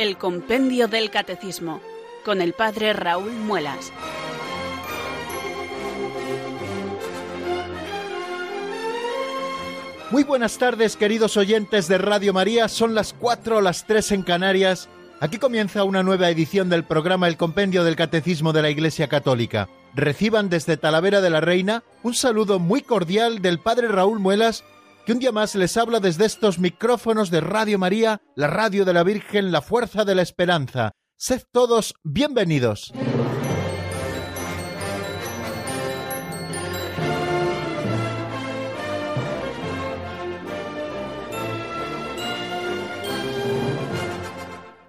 El Compendio del Catecismo, con el Padre Raúl Muelas. Muy buenas tardes, queridos oyentes de Radio María. Son las 4 o las 3 en Canarias. Aquí comienza una nueva edición del programa El Compendio del Catecismo de la Iglesia Católica. Reciban desde Talavera de la Reina un saludo muy cordial del Padre Raúl Muelas, que un día más les habla desde estos micrófonos de Radio María, la radio de la Virgen, la fuerza de la esperanza. Sed todos bienvenidos.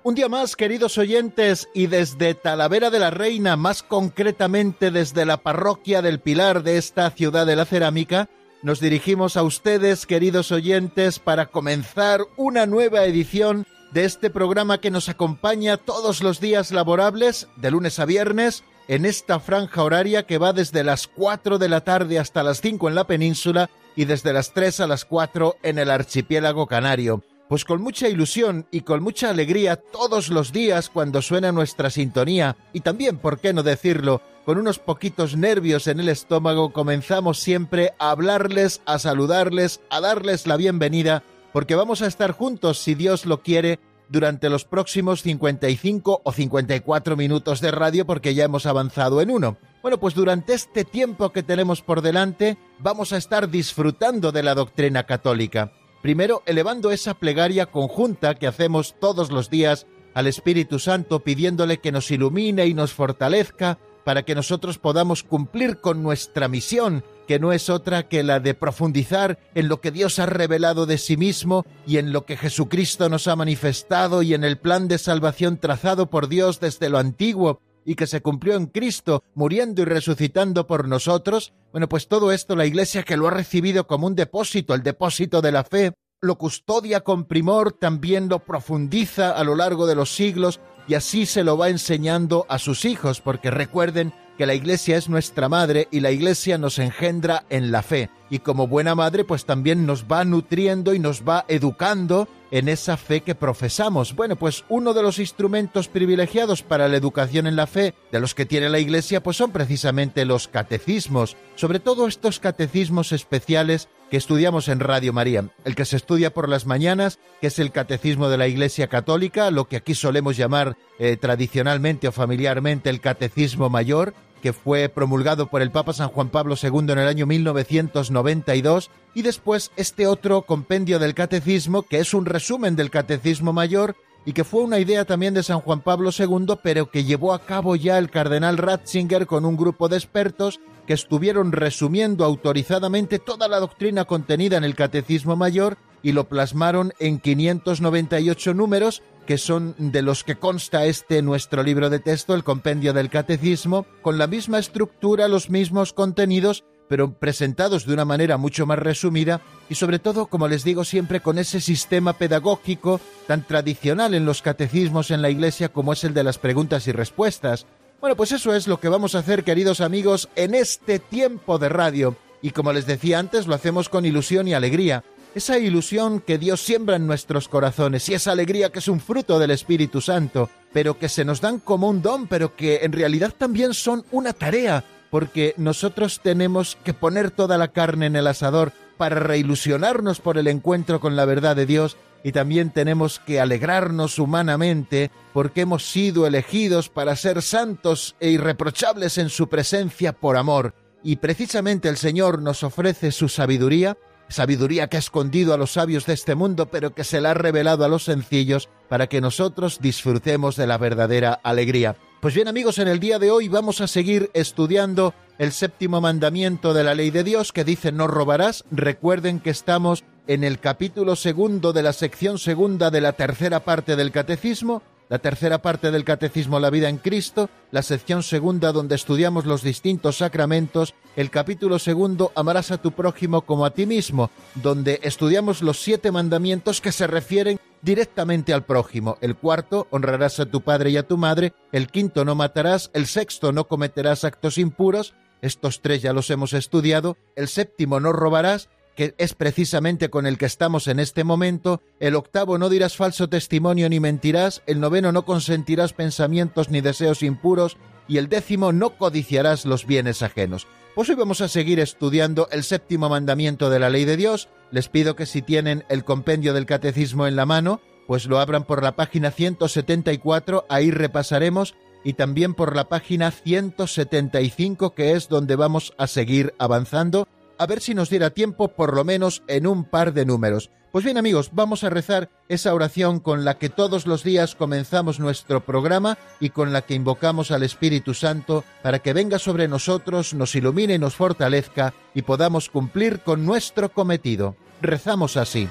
Un día más, queridos oyentes, y desde Talavera de la Reina, más concretamente desde la parroquia del Pilar de esta ciudad de la cerámica, nos dirigimos a ustedes, queridos oyentes, para comenzar una nueva edición de este programa que nos acompaña todos los días laborables, de lunes a viernes, en esta franja horaria que va desde las 4 de la tarde hasta las 5 en la península y desde las 3 a las 4 en el archipiélago canario. Pues con mucha ilusión y con mucha alegría todos los días cuando suena nuestra sintonía, y también, por qué no decirlo, con unos poquitos nervios en el estómago, comenzamos siempre a hablarles, a saludarles, a darles la bienvenida, porque vamos a estar juntos, si Dios lo quiere, durante los próximos 55 o 54 minutos de radio, porque ya hemos avanzado en uno. Bueno, pues durante este tiempo que tenemos por delante, vamos a estar disfrutando de la doctrina católica. Primero, elevando esa plegaria conjunta que hacemos todos los días al Espíritu Santo pidiéndole que nos ilumine y nos fortalezca para que nosotros podamos cumplir con nuestra misión, que no es otra que la de profundizar en lo que Dios ha revelado de sí mismo y en lo que Jesucristo nos ha manifestado y en el plan de salvación trazado por Dios desde lo antiguo y que se cumplió en Cristo, muriendo y resucitando por nosotros, bueno, pues todo esto la Iglesia que lo ha recibido como un depósito, el depósito de la fe, lo custodia con primor, también lo profundiza a lo largo de los siglos y así se lo va enseñando a sus hijos, porque recuerden que la Iglesia es nuestra madre y la Iglesia nos engendra en la fe. Y como buena madre, pues también nos va nutriendo y nos va educando en esa fe que profesamos. Bueno, pues uno de los instrumentos privilegiados para la educación en la fe de los que tiene la Iglesia, pues son precisamente los catecismos, sobre todo estos catecismos especiales que estudiamos en Radio María. El que se estudia por las mañanas, que es el catecismo de la Iglesia Católica, lo que aquí solemos llamar eh, tradicionalmente o familiarmente el catecismo mayor, que fue promulgado por el Papa San Juan Pablo II en el año 1992, y después este otro compendio del catecismo, que es un resumen del catecismo mayor, y que fue una idea también de San Juan Pablo II, pero que llevó a cabo ya el cardenal Ratzinger con un grupo de expertos que estuvieron resumiendo autorizadamente toda la doctrina contenida en el Catecismo Mayor y lo plasmaron en 598 números que son de los que consta este nuestro libro de texto, el compendio del catecismo, con la misma estructura, los mismos contenidos, pero presentados de una manera mucho más resumida y sobre todo, como les digo siempre, con ese sistema pedagógico tan tradicional en los catecismos en la Iglesia como es el de las preguntas y respuestas. Bueno, pues eso es lo que vamos a hacer, queridos amigos, en este tiempo de radio. Y como les decía antes, lo hacemos con ilusión y alegría, esa ilusión que Dios siembra en nuestros corazones y esa alegría que es un fruto del Espíritu Santo, pero que se nos dan como un don, pero que en realidad también son una tarea, porque nosotros tenemos que poner toda la carne en el asador para reilusionarnos por el encuentro con la verdad de Dios y también tenemos que alegrarnos humanamente porque hemos sido elegidos para ser santos e irreprochables en su presencia por amor. Y precisamente el Señor nos ofrece su sabiduría sabiduría que ha escondido a los sabios de este mundo, pero que se la ha revelado a los sencillos para que nosotros disfrutemos de la verdadera alegría. Pues bien amigos, en el día de hoy vamos a seguir estudiando el séptimo mandamiento de la ley de Dios que dice no robarás. Recuerden que estamos en el capítulo segundo de la sección segunda de la tercera parte del catecismo la tercera parte del Catecismo La vida en Cristo, la sección segunda donde estudiamos los distintos sacramentos, el capítulo segundo Amarás a tu prójimo como a ti mismo, donde estudiamos los siete mandamientos que se refieren directamente al prójimo. El cuarto, honrarás a tu padre y a tu madre. El quinto, no matarás. El sexto, no cometerás actos impuros. Estos tres ya los hemos estudiado. El séptimo, no robarás que es precisamente con el que estamos en este momento, el octavo no dirás falso testimonio ni mentirás, el noveno no consentirás pensamientos ni deseos impuros, y el décimo no codiciarás los bienes ajenos. Pues hoy vamos a seguir estudiando el séptimo mandamiento de la ley de Dios. Les pido que si tienen el compendio del catecismo en la mano, pues lo abran por la página 174, ahí repasaremos, y también por la página 175, que es donde vamos a seguir avanzando, a ver si nos diera tiempo por lo menos en un par de números. Pues bien amigos, vamos a rezar esa oración con la que todos los días comenzamos nuestro programa y con la que invocamos al Espíritu Santo para que venga sobre nosotros, nos ilumine y nos fortalezca y podamos cumplir con nuestro cometido. Rezamos así.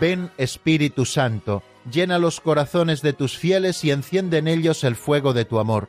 Ven Espíritu Santo, llena los corazones de tus fieles y enciende en ellos el fuego de tu amor.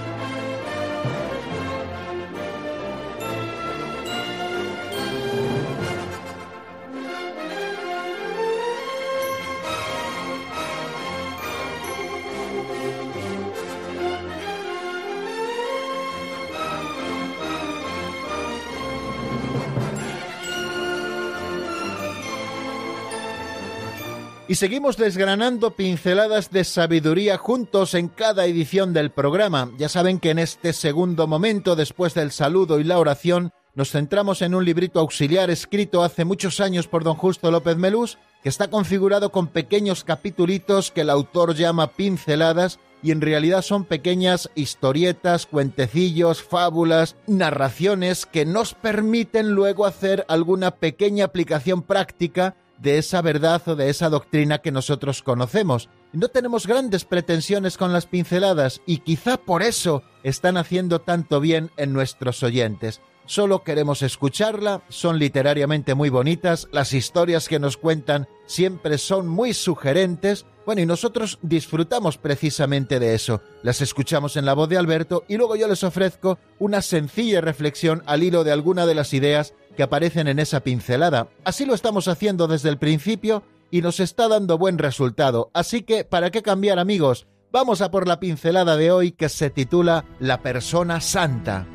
Y seguimos desgranando pinceladas de sabiduría juntos en cada edición del programa. Ya saben que en este segundo momento, después del saludo y la oración, nos centramos en un librito auxiliar escrito hace muchos años por don Justo López Melús, que está configurado con pequeños capitulitos que el autor llama pinceladas y en realidad son pequeñas historietas, cuentecillos, fábulas, narraciones que nos permiten luego hacer alguna pequeña aplicación práctica de esa verdad o de esa doctrina que nosotros conocemos. No tenemos grandes pretensiones con las pinceladas y quizá por eso están haciendo tanto bien en nuestros oyentes. Solo queremos escucharla, son literariamente muy bonitas, las historias que nos cuentan siempre son muy sugerentes, bueno, y nosotros disfrutamos precisamente de eso. Las escuchamos en la voz de Alberto y luego yo les ofrezco una sencilla reflexión al hilo de alguna de las ideas que aparecen en esa pincelada. Así lo estamos haciendo desde el principio y nos está dando buen resultado. Así que, ¿para qué cambiar amigos? Vamos a por la pincelada de hoy que se titula La persona santa.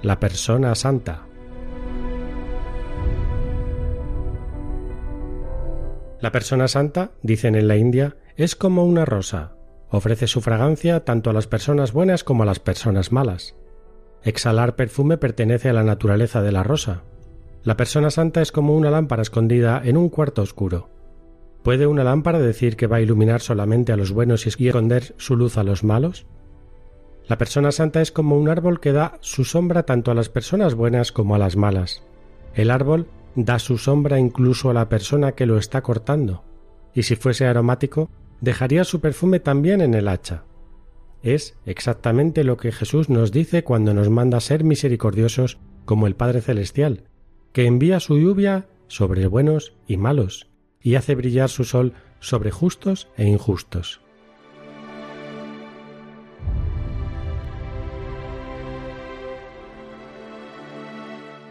La persona santa. La persona santa, dicen en la India, es como una rosa. Ofrece su fragancia tanto a las personas buenas como a las personas malas. Exhalar perfume pertenece a la naturaleza de la rosa. La persona santa es como una lámpara escondida en un cuarto oscuro. ¿Puede una lámpara decir que va a iluminar solamente a los buenos y esconder su luz a los malos? La persona santa es como un árbol que da su sombra tanto a las personas buenas como a las malas. El árbol da su sombra incluso a la persona que lo está cortando, y si fuese aromático, dejaría su perfume también en el hacha. Es exactamente lo que Jesús nos dice cuando nos manda ser misericordiosos como el Padre Celestial, que envía su lluvia sobre buenos y malos, y hace brillar su sol sobre justos e injustos.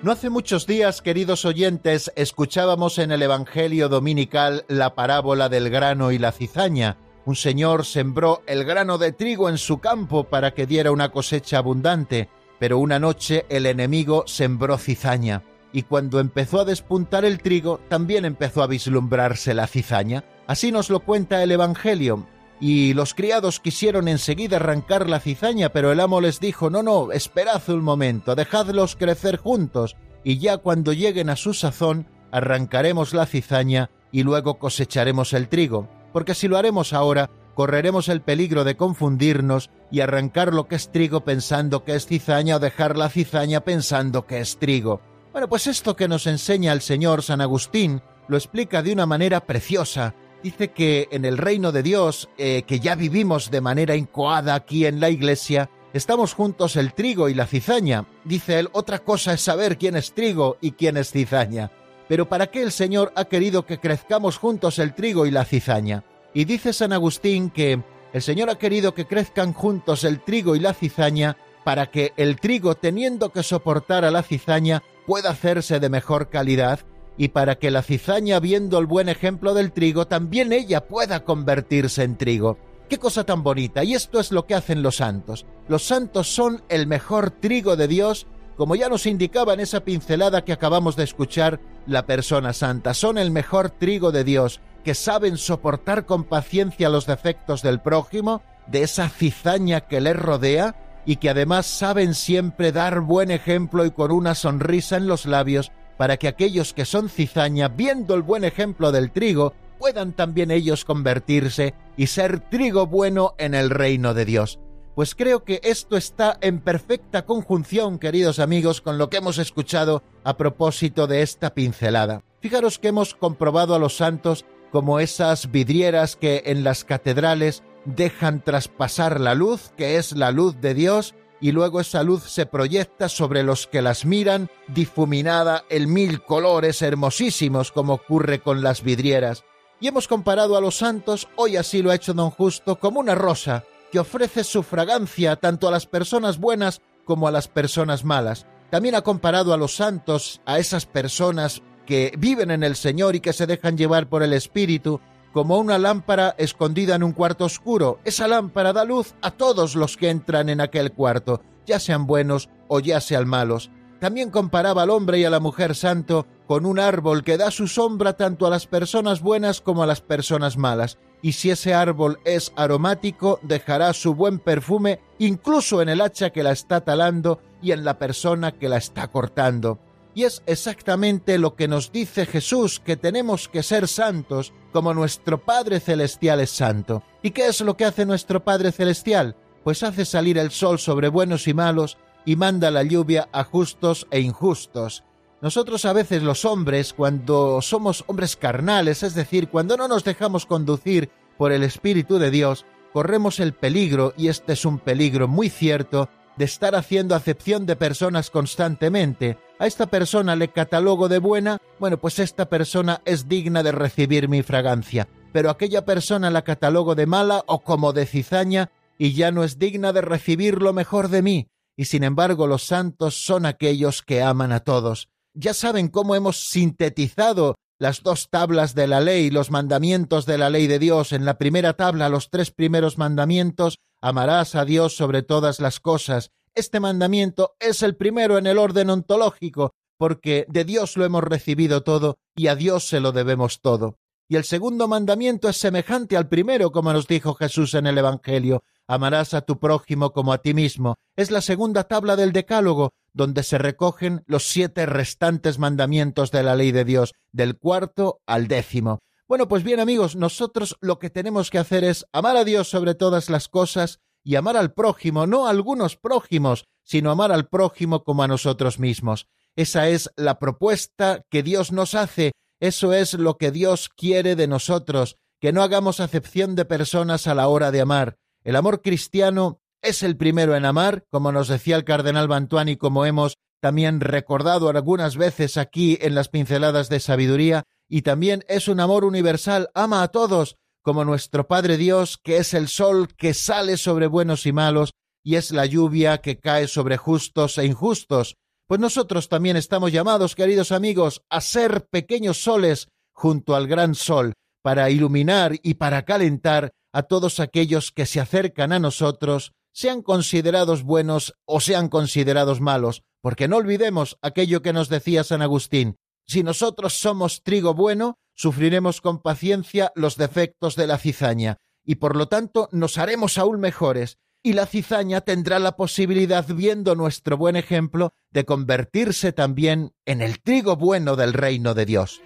No hace muchos días, queridos oyentes, escuchábamos en el Evangelio dominical la parábola del grano y la cizaña. Un señor sembró el grano de trigo en su campo para que diera una cosecha abundante, pero una noche el enemigo sembró cizaña, y cuando empezó a despuntar el trigo, también empezó a vislumbrarse la cizaña. Así nos lo cuenta el Evangelio, y los criados quisieron enseguida arrancar la cizaña, pero el amo les dijo No, no, esperad un momento, dejadlos crecer juntos, y ya cuando lleguen a su sazón, arrancaremos la cizaña y luego cosecharemos el trigo, porque si lo haremos ahora, correremos el peligro de confundirnos y arrancar lo que es trigo pensando que es cizaña o dejar la cizaña pensando que es trigo. Bueno, pues esto que nos enseña el señor San Agustín lo explica de una manera preciosa, dice que en el reino de Dios, eh, que ya vivimos de manera incoada aquí en la iglesia, estamos juntos el trigo y la cizaña. Dice él, otra cosa es saber quién es trigo y quién es cizaña. Pero ¿para qué el Señor ha querido que crezcamos juntos el trigo y la cizaña? Y dice San Agustín que el Señor ha querido que crezcan juntos el trigo y la cizaña para que el trigo, teniendo que soportar a la cizaña, pueda hacerse de mejor calidad y para que la cizaña, viendo el buen ejemplo del trigo, también ella pueda convertirse en trigo. Qué cosa tan bonita. Y esto es lo que hacen los santos. Los santos son el mejor trigo de Dios, como ya nos indicaba en esa pincelada que acabamos de escuchar, la persona santa. Son el mejor trigo de Dios, que saben soportar con paciencia los defectos del prójimo, de esa cizaña que les rodea, y que además saben siempre dar buen ejemplo y con una sonrisa en los labios, para que aquellos que son cizaña, viendo el buen ejemplo del trigo, puedan también ellos convertirse y ser trigo bueno en el reino de Dios. Pues creo que esto está en perfecta conjunción, queridos amigos, con lo que hemos escuchado a propósito de esta pincelada. Fijaros que hemos comprobado a los santos como esas vidrieras que en las catedrales dejan traspasar la luz, que es la luz de Dios, y luego esa luz se proyecta sobre los que las miran, difuminada en mil colores hermosísimos como ocurre con las vidrieras y hemos comparado a los santos, hoy así lo ha hecho don Justo, como una rosa que ofrece su fragancia tanto a las personas buenas como a las personas malas. También ha comparado a los santos, a esas personas que viven en el Señor y que se dejan llevar por el Espíritu, como una lámpara escondida en un cuarto oscuro. Esa lámpara da luz a todos los que entran en aquel cuarto, ya sean buenos o ya sean malos. También comparaba al hombre y a la mujer santo con un árbol que da su sombra tanto a las personas buenas como a las personas malas, y si ese árbol es aromático, dejará su buen perfume incluso en el hacha que la está talando y en la persona que la está cortando. Y es exactamente lo que nos dice Jesús, que tenemos que ser santos como nuestro Padre Celestial es santo. ¿Y qué es lo que hace nuestro Padre Celestial? Pues hace salir el sol sobre buenos y malos, y manda la lluvia a justos e injustos. Nosotros a veces los hombres, cuando somos hombres carnales, es decir, cuando no nos dejamos conducir por el Espíritu de Dios, corremos el peligro, y este es un peligro muy cierto, de estar haciendo acepción de personas constantemente. A esta persona le catalogo de buena, bueno, pues esta persona es digna de recibir mi fragancia, pero aquella persona la catalogo de mala o como de cizaña y ya no es digna de recibir lo mejor de mí y sin embargo los santos son aquellos que aman a todos. Ya saben cómo hemos sintetizado las dos tablas de la ley, los mandamientos de la ley de Dios. En la primera tabla, los tres primeros mandamientos, amarás a Dios sobre todas las cosas. Este mandamiento es el primero en el orden ontológico, porque de Dios lo hemos recibido todo y a Dios se lo debemos todo. Y el segundo mandamiento es semejante al primero, como nos dijo Jesús en el Evangelio amarás a tu prójimo como a ti mismo. Es la segunda tabla del Decálogo, donde se recogen los siete restantes mandamientos de la ley de Dios, del cuarto al décimo. Bueno, pues bien amigos, nosotros lo que tenemos que hacer es amar a Dios sobre todas las cosas y amar al prójimo, no a algunos prójimos, sino amar al prójimo como a nosotros mismos. Esa es la propuesta que Dios nos hace, eso es lo que Dios quiere de nosotros, que no hagamos acepción de personas a la hora de amar, el amor cristiano es el primero en amar, como nos decía el cardenal Bantuani, como hemos también recordado algunas veces aquí en las pinceladas de sabiduría, y también es un amor universal, ama a todos, como nuestro Padre Dios, que es el sol que sale sobre buenos y malos, y es la lluvia que cae sobre justos e injustos. Pues nosotros también estamos llamados, queridos amigos, a ser pequeños soles junto al gran sol, para iluminar y para calentar a todos aquellos que se acercan a nosotros, sean considerados buenos o sean considerados malos, porque no olvidemos aquello que nos decía San Agustín, si nosotros somos trigo bueno, sufriremos con paciencia los defectos de la cizaña, y por lo tanto nos haremos aún mejores, y la cizaña tendrá la posibilidad, viendo nuestro buen ejemplo, de convertirse también en el trigo bueno del reino de Dios.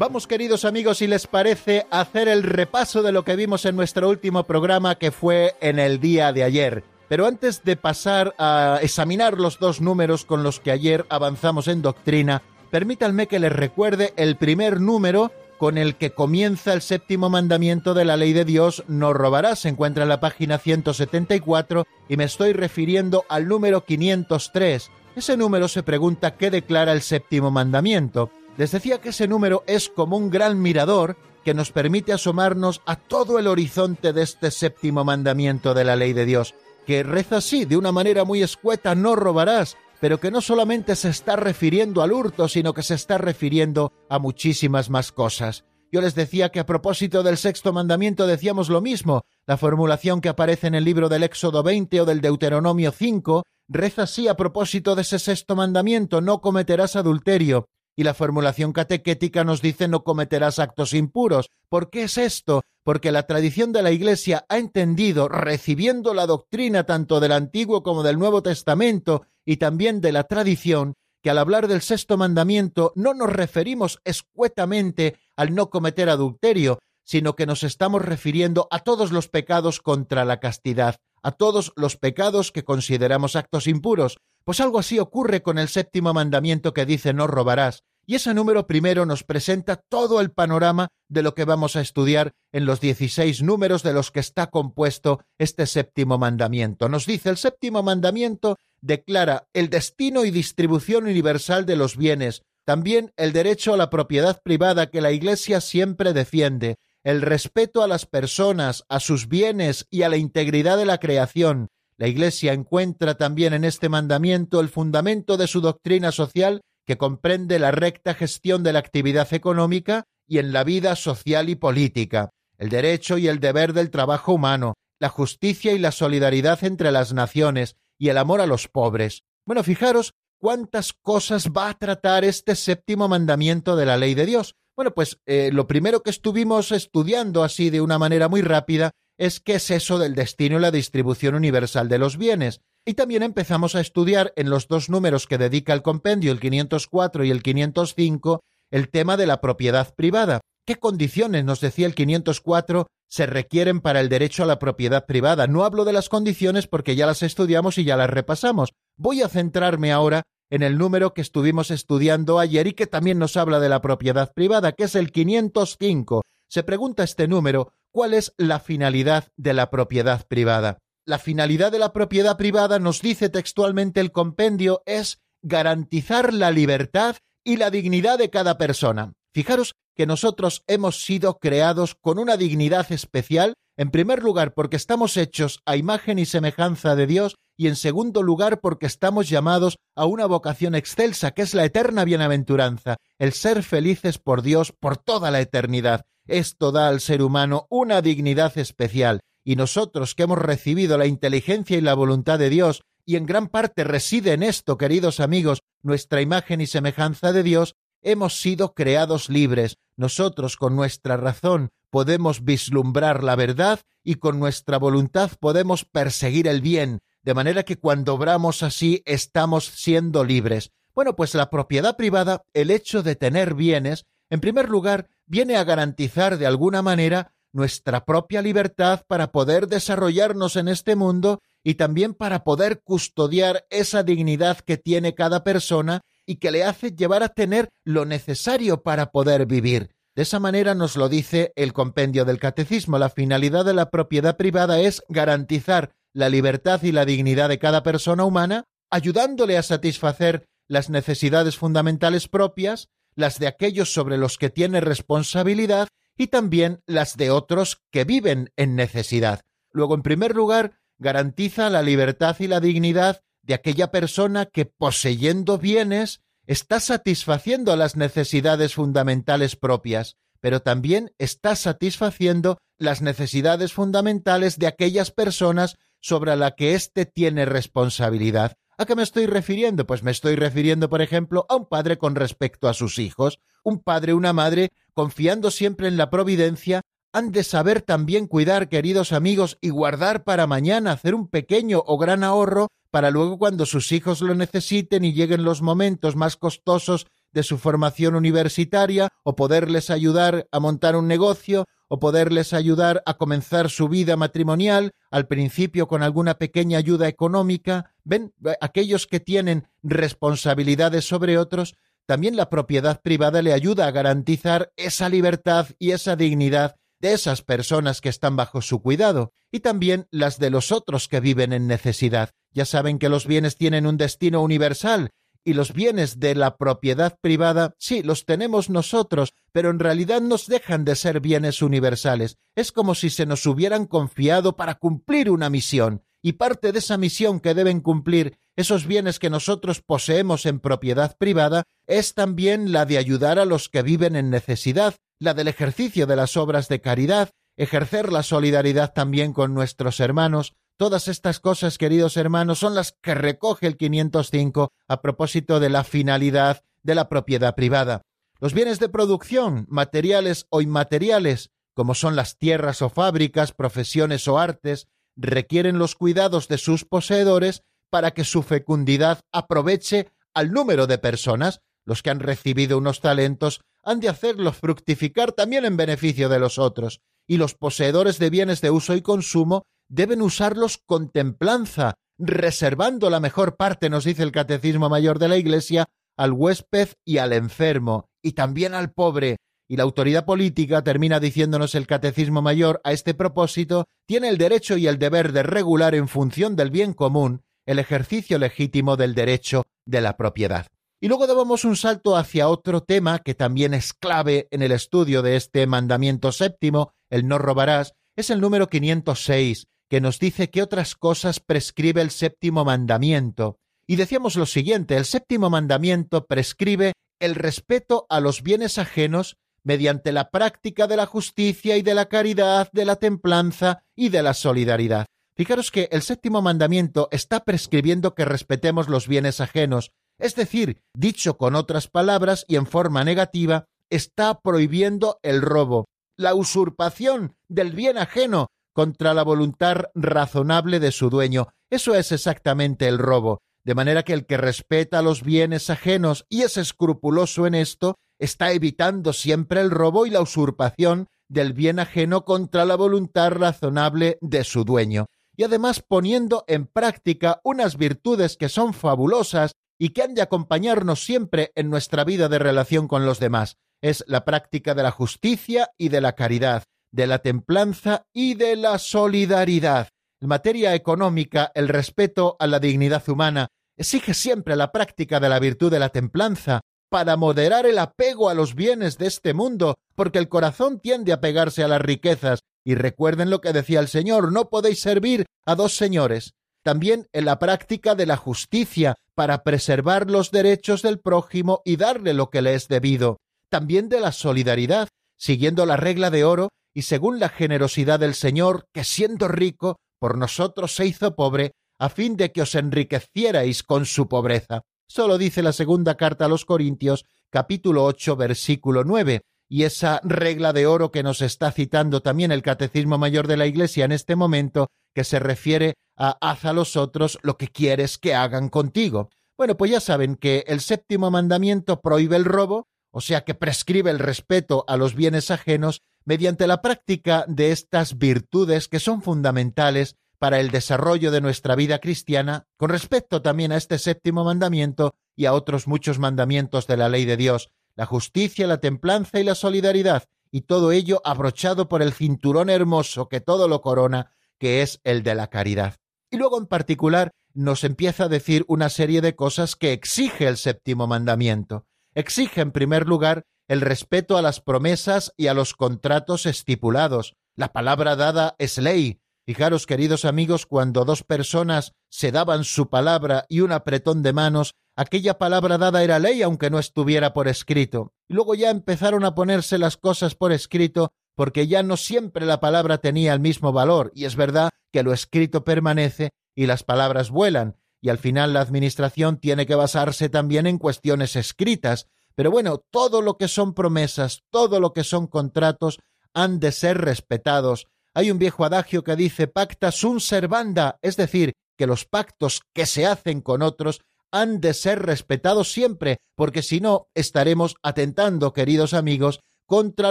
Vamos, queridos amigos, si les parece, hacer el repaso de lo que vimos en nuestro último programa que fue en el día de ayer. Pero antes de pasar a examinar los dos números con los que ayer avanzamos en doctrina, permítanme que les recuerde el primer número con el que comienza el séptimo mandamiento de la ley de Dios, no robarás. Se encuentra en la página 174 y me estoy refiriendo al número 503. Ese número se pregunta qué declara el séptimo mandamiento. Les decía que ese número es como un gran mirador que nos permite asomarnos a todo el horizonte de este séptimo mandamiento de la ley de Dios, que reza así, de una manera muy escueta, no robarás, pero que no solamente se está refiriendo al hurto, sino que se está refiriendo a muchísimas más cosas. Yo les decía que a propósito del sexto mandamiento decíamos lo mismo. La formulación que aparece en el libro del Éxodo 20 o del Deuteronomio 5 reza así a propósito de ese sexto mandamiento, no cometerás adulterio. Y la formulación catequética nos dice no cometerás actos impuros. ¿Por qué es esto? Porque la tradición de la Iglesia ha entendido, recibiendo la doctrina tanto del Antiguo como del Nuevo Testamento y también de la tradición, que al hablar del sexto mandamiento no nos referimos escuetamente al no cometer adulterio, sino que nos estamos refiriendo a todos los pecados contra la castidad, a todos los pecados que consideramos actos impuros. Pues algo así ocurre con el séptimo mandamiento que dice no robarás, y ese número primero nos presenta todo el panorama de lo que vamos a estudiar en los 16 números de los que está compuesto este séptimo mandamiento. Nos dice el séptimo mandamiento declara el destino y distribución universal de los bienes, también el derecho a la propiedad privada que la Iglesia siempre defiende, el respeto a las personas, a sus bienes y a la integridad de la creación. La Iglesia encuentra también en este mandamiento el fundamento de su doctrina social que comprende la recta gestión de la actividad económica y en la vida social y política, el derecho y el deber del trabajo humano, la justicia y la solidaridad entre las naciones y el amor a los pobres. Bueno, fijaros cuántas cosas va a tratar este séptimo mandamiento de la ley de Dios. Bueno, pues eh, lo primero que estuvimos estudiando así de una manera muy rápida es qué es eso del destino y la distribución universal de los bienes. Y también empezamos a estudiar en los dos números que dedica el compendio, el 504 y el 505, el tema de la propiedad privada. ¿Qué condiciones, nos decía el 504, se requieren para el derecho a la propiedad privada? No hablo de las condiciones porque ya las estudiamos y ya las repasamos. Voy a centrarme ahora en el número que estuvimos estudiando ayer y que también nos habla de la propiedad privada, que es el 505. Se pregunta este número, ¿cuál es la finalidad de la propiedad privada? La finalidad de la propiedad privada, nos dice textualmente el compendio, es garantizar la libertad y la dignidad de cada persona. Fijaros que nosotros hemos sido creados con una dignidad especial, en primer lugar porque estamos hechos a imagen y semejanza de Dios, y en segundo lugar porque estamos llamados a una vocación excelsa, que es la eterna bienaventuranza, el ser felices por Dios por toda la eternidad. Esto da al ser humano una dignidad especial, y nosotros que hemos recibido la inteligencia y la voluntad de Dios, y en gran parte reside en esto, queridos amigos, nuestra imagen y semejanza de Dios, hemos sido creados libres. Nosotros con nuestra razón podemos vislumbrar la verdad y con nuestra voluntad podemos perseguir el bien, de manera que cuando obramos así estamos siendo libres. Bueno, pues la propiedad privada, el hecho de tener bienes, en primer lugar, viene a garantizar de alguna manera nuestra propia libertad para poder desarrollarnos en este mundo y también para poder custodiar esa dignidad que tiene cada persona y que le hace llevar a tener lo necesario para poder vivir. De esa manera nos lo dice el compendio del catecismo. La finalidad de la propiedad privada es garantizar la libertad y la dignidad de cada persona humana, ayudándole a satisfacer las necesidades fundamentales propias, las de aquellos sobre los que tiene responsabilidad y también las de otros que viven en necesidad. Luego, en primer lugar, garantiza la libertad y la dignidad de aquella persona que, poseyendo bienes, está satisfaciendo las necesidades fundamentales propias, pero también está satisfaciendo las necesidades fundamentales de aquellas personas sobre las que éste tiene responsabilidad. ¿A qué me estoy refiriendo? Pues me estoy refiriendo, por ejemplo, a un padre con respecto a sus hijos. Un padre, una madre, confiando siempre en la providencia, han de saber también cuidar, queridos amigos, y guardar para mañana, hacer un pequeño o gran ahorro para luego cuando sus hijos lo necesiten y lleguen los momentos más costosos de su formación universitaria o poderles ayudar a montar un negocio o poderles ayudar a comenzar su vida matrimonial, al principio con alguna pequeña ayuda económica. Ven, aquellos que tienen responsabilidades sobre otros, también la propiedad privada le ayuda a garantizar esa libertad y esa dignidad de esas personas que están bajo su cuidado y también las de los otros que viven en necesidad. Ya saben que los bienes tienen un destino universal y los bienes de la propiedad privada, sí, los tenemos nosotros, pero en realidad nos dejan de ser bienes universales. Es como si se nos hubieran confiado para cumplir una misión, y parte de esa misión que deben cumplir esos bienes que nosotros poseemos en propiedad privada es también la de ayudar a los que viven en necesidad, la del ejercicio de las obras de caridad, ejercer la solidaridad también con nuestros hermanos, Todas estas cosas, queridos hermanos, son las que recoge el 505 a propósito de la finalidad de la propiedad privada. Los bienes de producción, materiales o inmateriales, como son las tierras o fábricas, profesiones o artes, requieren los cuidados de sus poseedores para que su fecundidad aproveche al número de personas. Los que han recibido unos talentos han de hacerlos fructificar también en beneficio de los otros, y los poseedores de bienes de uso y consumo deben usarlos con templanza, reservando la mejor parte, nos dice el Catecismo Mayor de la Iglesia, al huésped y al enfermo, y también al pobre. Y la autoridad política, termina diciéndonos el Catecismo Mayor, a este propósito, tiene el derecho y el deber de regular en función del bien común el ejercicio legítimo del derecho de la propiedad. Y luego damos un salto hacia otro tema que también es clave en el estudio de este mandamiento séptimo, el no robarás, es el número 506, que nos dice que otras cosas prescribe el séptimo mandamiento. Y decíamos lo siguiente, el séptimo mandamiento prescribe el respeto a los bienes ajenos mediante la práctica de la justicia y de la caridad, de la templanza y de la solidaridad. Fijaros que el séptimo mandamiento está prescribiendo que respetemos los bienes ajenos, es decir, dicho con otras palabras y en forma negativa, está prohibiendo el robo, la usurpación del bien ajeno contra la voluntad razonable de su dueño. Eso es exactamente el robo. De manera que el que respeta los bienes ajenos y es escrupuloso en esto, está evitando siempre el robo y la usurpación del bien ajeno contra la voluntad razonable de su dueño, y además poniendo en práctica unas virtudes que son fabulosas y que han de acompañarnos siempre en nuestra vida de relación con los demás. Es la práctica de la justicia y de la caridad, de la templanza y de la solidaridad. En materia económica, el respeto a la dignidad humana exige siempre la práctica de la virtud de la templanza para moderar el apego a los bienes de este mundo, porque el corazón tiende a pegarse a las riquezas. Y recuerden lo que decía el Señor, no podéis servir a dos señores. También en la práctica de la justicia, para preservar los derechos del prójimo y darle lo que le es debido. También de la solidaridad, siguiendo la regla de oro y según la generosidad del Señor, que siendo rico, por nosotros se hizo pobre, a fin de que os enriquecierais con su pobreza. Solo dice la segunda carta a los Corintios, capítulo 8, versículo 9, y esa regla de oro que nos está citando también el Catecismo Mayor de la Iglesia en este momento, que se refiere a haz a los otros lo que quieres que hagan contigo. Bueno, pues ya saben que el séptimo mandamiento prohíbe el robo, o sea que prescribe el respeto a los bienes ajenos mediante la práctica de estas virtudes que son fundamentales para el desarrollo de nuestra vida cristiana, con respecto también a este séptimo mandamiento y a otros muchos mandamientos de la ley de Dios, la justicia, la templanza y la solidaridad, y todo ello abrochado por el cinturón hermoso que todo lo corona, que es el de la caridad. Y luego en particular nos empieza a decir una serie de cosas que exige el séptimo mandamiento. Exige, en primer lugar, el respeto a las promesas y a los contratos estipulados. La palabra dada es ley. Fijaros, queridos amigos, cuando dos personas se daban su palabra y un apretón de manos, aquella palabra dada era ley aunque no estuviera por escrito. Y luego ya empezaron a ponerse las cosas por escrito porque ya no siempre la palabra tenía el mismo valor, y es verdad que lo escrito permanece y las palabras vuelan, y al final la Administración tiene que basarse también en cuestiones escritas, pero bueno, todo lo que son promesas, todo lo que son contratos, han de ser respetados. Hay un viejo adagio que dice pacta sunt servanda, es decir, que los pactos que se hacen con otros han de ser respetados siempre, porque si no estaremos atentando, queridos amigos, contra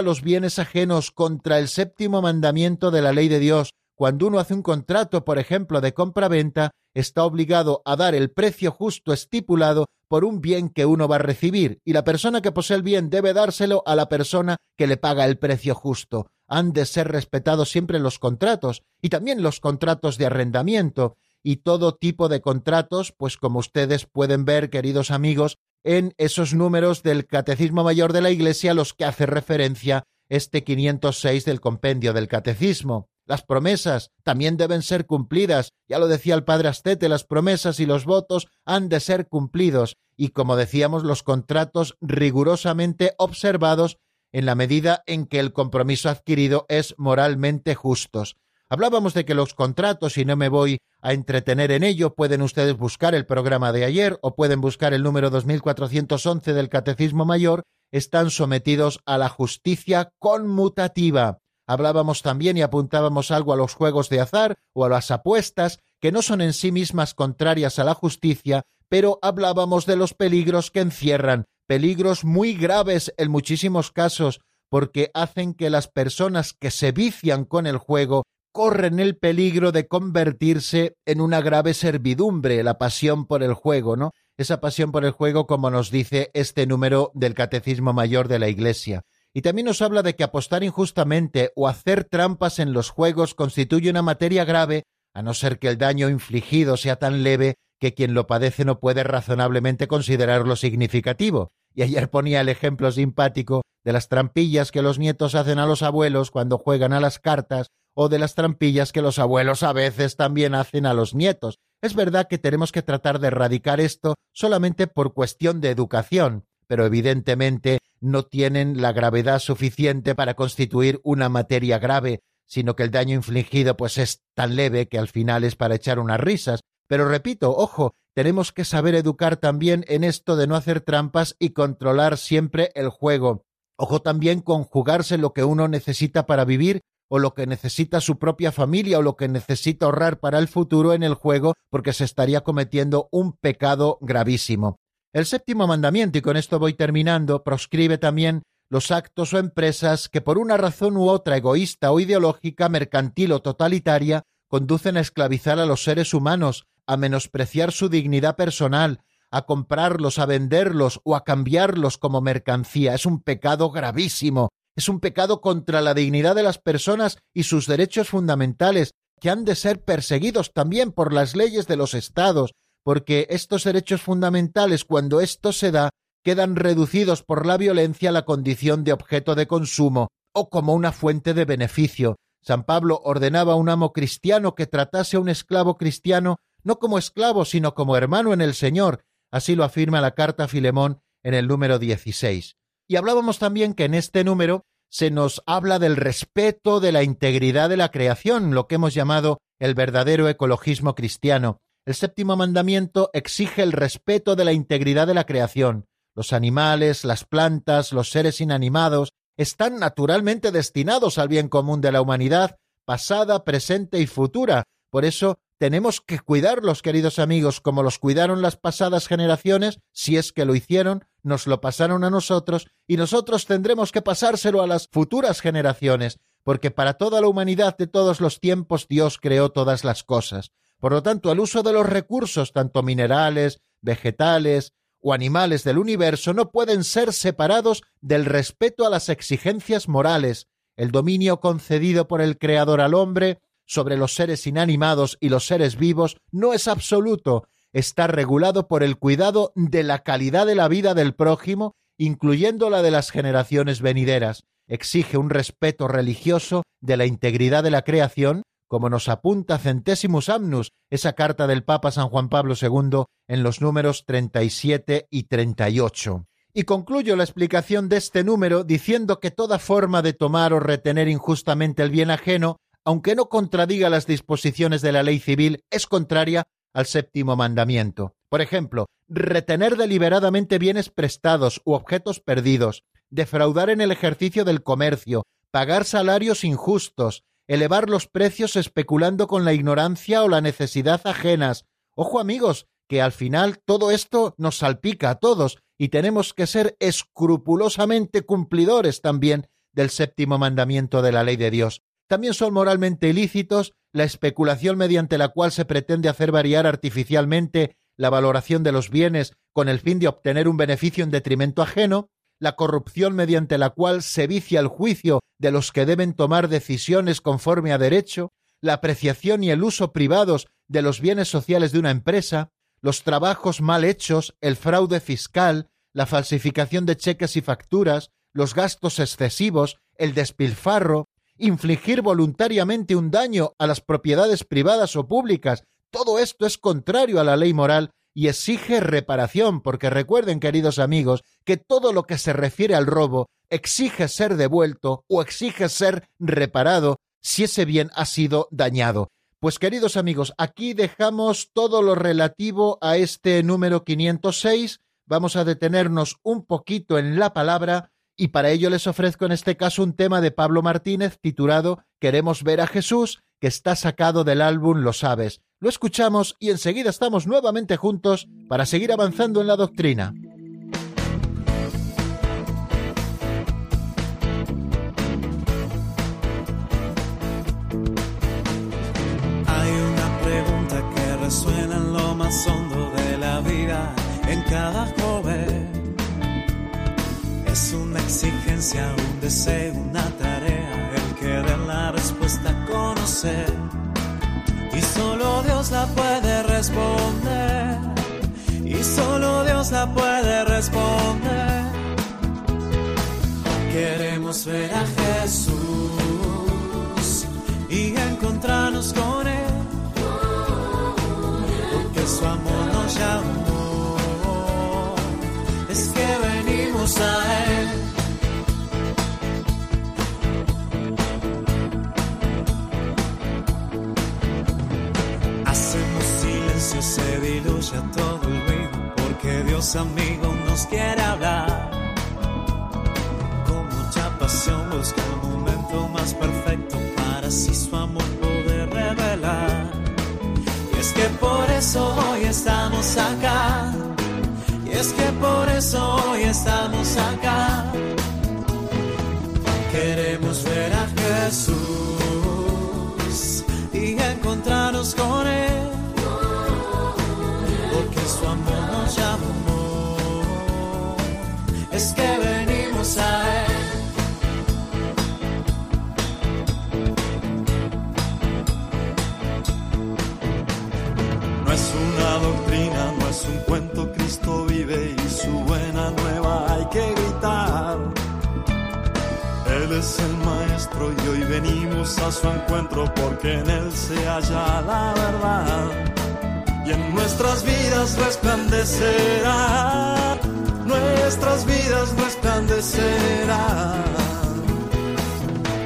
los bienes ajenos, contra el séptimo mandamiento de la ley de Dios. Cuando uno hace un contrato, por ejemplo, de compra-venta, está obligado a dar el precio justo estipulado por un bien que uno va a recibir, y la persona que posee el bien debe dárselo a la persona que le paga el precio justo. Han de ser respetados siempre los contratos, y también los contratos de arrendamiento, y todo tipo de contratos, pues como ustedes pueden ver, queridos amigos, en esos números del Catecismo Mayor de la Iglesia los que hace referencia este 506 del compendio del Catecismo. Las promesas también deben ser cumplidas. Ya lo decía el padre Astete, las promesas y los votos han de ser cumplidos y, como decíamos, los contratos rigurosamente observados en la medida en que el compromiso adquirido es moralmente justos. Hablábamos de que los contratos, y no me voy a entretener en ello, pueden ustedes buscar el programa de ayer o pueden buscar el número 2411 del Catecismo Mayor, están sometidos a la justicia conmutativa. Hablábamos también y apuntábamos algo a los juegos de azar o a las apuestas, que no son en sí mismas contrarias a la justicia, pero hablábamos de los peligros que encierran, peligros muy graves en muchísimos casos, porque hacen que las personas que se vician con el juego corren el peligro de convertirse en una grave servidumbre, la pasión por el juego, ¿no? Esa pasión por el juego, como nos dice este número del Catecismo Mayor de la Iglesia. Y también nos habla de que apostar injustamente o hacer trampas en los juegos constituye una materia grave, a no ser que el daño infligido sea tan leve que quien lo padece no puede razonablemente considerarlo significativo. Y ayer ponía el ejemplo simpático de las trampillas que los nietos hacen a los abuelos cuando juegan a las cartas o de las trampillas que los abuelos a veces también hacen a los nietos. Es verdad que tenemos que tratar de erradicar esto solamente por cuestión de educación, pero evidentemente no tienen la gravedad suficiente para constituir una materia grave, sino que el daño infligido pues es tan leve que al final es para echar unas risas. Pero repito, ojo, tenemos que saber educar también en esto de no hacer trampas y controlar siempre el juego. Ojo también conjugarse lo que uno necesita para vivir o lo que necesita su propia familia o lo que necesita ahorrar para el futuro en el juego porque se estaría cometiendo un pecado gravísimo. El séptimo mandamiento, y con esto voy terminando, proscribe también los actos o empresas que por una razón u otra egoísta o ideológica, mercantil o totalitaria, conducen a esclavizar a los seres humanos, a menospreciar su dignidad personal, a comprarlos, a venderlos o a cambiarlos como mercancía. Es un pecado gravísimo es un pecado contra la dignidad de las personas y sus derechos fundamentales, que han de ser perseguidos también por las leyes de los estados, porque estos derechos fundamentales, cuando esto se da, quedan reducidos por la violencia a la condición de objeto de consumo o como una fuente de beneficio. San Pablo ordenaba a un amo cristiano que tratase a un esclavo cristiano no como esclavo, sino como hermano en el Señor. Así lo afirma la carta a Filemón en el número 16. Y hablábamos también que en este número se nos habla del respeto de la integridad de la creación, lo que hemos llamado el verdadero ecologismo cristiano. El séptimo mandamiento exige el respeto de la integridad de la creación. Los animales, las plantas, los seres inanimados están naturalmente destinados al bien común de la humanidad, pasada, presente y futura. Por eso tenemos que cuidarlos, queridos amigos, como los cuidaron las pasadas generaciones, si es que lo hicieron, nos lo pasaron a nosotros, y nosotros tendremos que pasárselo a las futuras generaciones, porque para toda la humanidad de todos los tiempos Dios creó todas las cosas. Por lo tanto, el uso de los recursos, tanto minerales, vegetales o animales del universo, no pueden ser separados del respeto a las exigencias morales, el dominio concedido por el Creador al hombre, sobre los seres inanimados y los seres vivos no es absoluto, está regulado por el cuidado de la calidad de la vida del prójimo, incluyendo la de las generaciones venideras. Exige un respeto religioso de la integridad de la creación, como nos apunta Centésimus Amnus, esa carta del Papa San Juan Pablo II en los números 37 y 38. Y concluyo la explicación de este número diciendo que toda forma de tomar o retener injustamente el bien ajeno aunque no contradiga las disposiciones de la ley civil, es contraria al séptimo mandamiento. Por ejemplo, retener deliberadamente bienes prestados u objetos perdidos, defraudar en el ejercicio del comercio, pagar salarios injustos, elevar los precios especulando con la ignorancia o la necesidad ajenas. Ojo amigos, que al final todo esto nos salpica a todos y tenemos que ser escrupulosamente cumplidores también del séptimo mandamiento de la ley de Dios. También son moralmente ilícitos la especulación mediante la cual se pretende hacer variar artificialmente la valoración de los bienes con el fin de obtener un beneficio en detrimento ajeno, la corrupción mediante la cual se vicia el juicio de los que deben tomar decisiones conforme a derecho, la apreciación y el uso privados de los bienes sociales de una empresa, los trabajos mal hechos, el fraude fiscal, la falsificación de cheques y facturas, los gastos excesivos, el despilfarro, infligir voluntariamente un daño a las propiedades privadas o públicas, todo esto es contrario a la ley moral y exige reparación, porque recuerden, queridos amigos, que todo lo que se refiere al robo exige ser devuelto o exige ser reparado si ese bien ha sido dañado. Pues queridos amigos, aquí dejamos todo lo relativo a este número 506. Vamos a detenernos un poquito en la palabra y para ello les ofrezco en este caso un tema de Pablo Martínez titulado Queremos ver a Jesús, que está sacado del álbum Lo sabes. Lo escuchamos y enseguida estamos nuevamente juntos para seguir avanzando en la doctrina. Hay una pregunta que resuena en lo más hondo de la vida cada exigencia, un deseo, una tarea, el querer la respuesta conocer. Y solo Dios la puede responder. Y solo Dios la puede responder. Queremos ver a Jesús y encontrarnos con Él. Porque su amor nos llamó. Es que venimos a Él. Diluye todo el ruido, porque Dios amigo nos quiere hablar. Con mucha pasión busca el momento más perfecto para así su amor poder revelar. Y es que por eso hoy estamos acá. Y es que por eso hoy estamos acá. Queremos ver a Jesús y encontrarnos con Él. Llamó. Es que venimos a Él. No es una doctrina, no es un cuento, Cristo vive y su buena nueva hay que gritar. Él es el maestro y hoy venimos a su encuentro porque en él se halla la verdad. En nuestras vidas resplandecerá, nuestras vidas resplandecerá.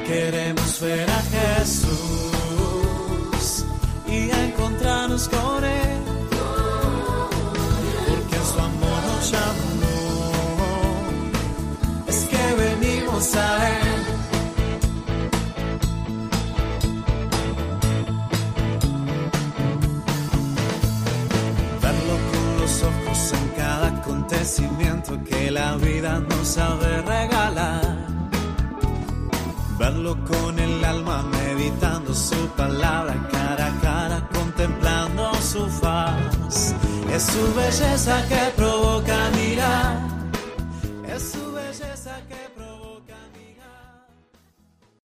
Queremos ver a Jesús y encontrarnos con Él. Acontecimiento que la vida nos sabe regalar. Verlo con el alma meditando su palabra cara a cara contemplando su faz. Es su belleza que provoca mirar. Es su belleza que provoca mirar.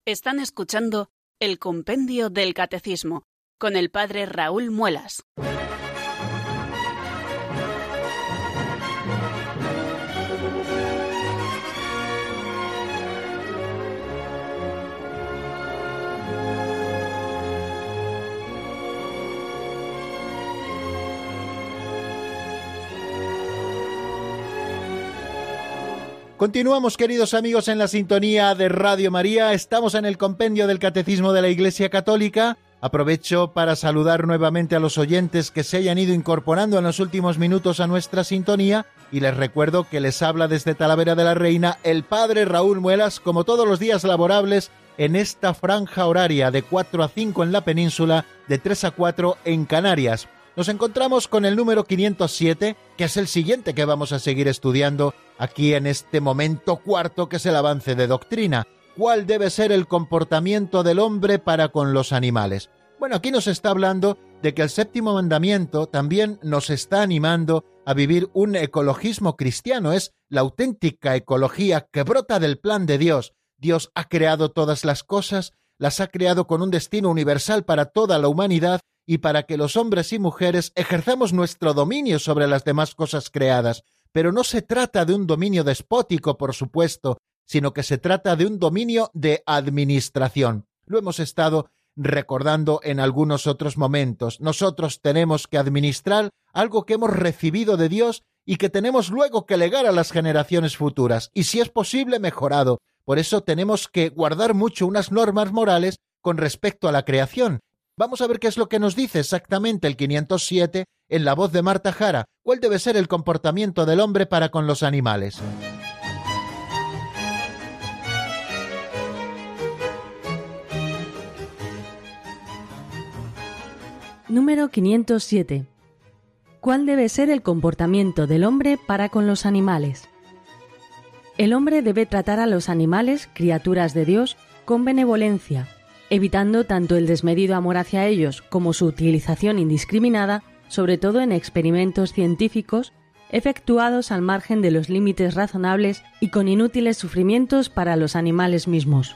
Están escuchando el Compendio del Catecismo con el Padre Raúl Muelas. Continuamos, queridos amigos, en la sintonía de Radio María. Estamos en el compendio del Catecismo de la Iglesia Católica. Aprovecho para saludar nuevamente a los oyentes que se hayan ido incorporando en los últimos minutos a nuestra sintonía y les recuerdo que les habla desde Talavera de la Reina el Padre Raúl Muelas, como todos los días laborables, en esta franja horaria de 4 a 5 en la península, de 3 a 4 en Canarias. Nos encontramos con el número 507, que es el siguiente que vamos a seguir estudiando aquí en este momento cuarto, que es el avance de doctrina. ¿Cuál debe ser el comportamiento del hombre para con los animales? Bueno, aquí nos está hablando de que el séptimo mandamiento también nos está animando a vivir un ecologismo cristiano. Es la auténtica ecología que brota del plan de Dios. Dios ha creado todas las cosas, las ha creado con un destino universal para toda la humanidad y para que los hombres y mujeres ejerzamos nuestro dominio sobre las demás cosas creadas. Pero no se trata de un dominio despótico, por supuesto, sino que se trata de un dominio de administración. Lo hemos estado recordando en algunos otros momentos. Nosotros tenemos que administrar algo que hemos recibido de Dios y que tenemos luego que legar a las generaciones futuras, y si es posible, mejorado. Por eso tenemos que guardar mucho unas normas morales con respecto a la creación. Vamos a ver qué es lo que nos dice exactamente el 507 en la voz de Marta Jara. ¿Cuál debe ser el comportamiento del hombre para con los animales? Número 507. ¿Cuál debe ser el comportamiento del hombre para con los animales? El hombre debe tratar a los animales, criaturas de Dios, con benevolencia, evitando tanto el desmedido amor hacia ellos como su utilización indiscriminada, sobre todo en experimentos científicos efectuados al margen de los límites razonables y con inútiles sufrimientos para los animales mismos.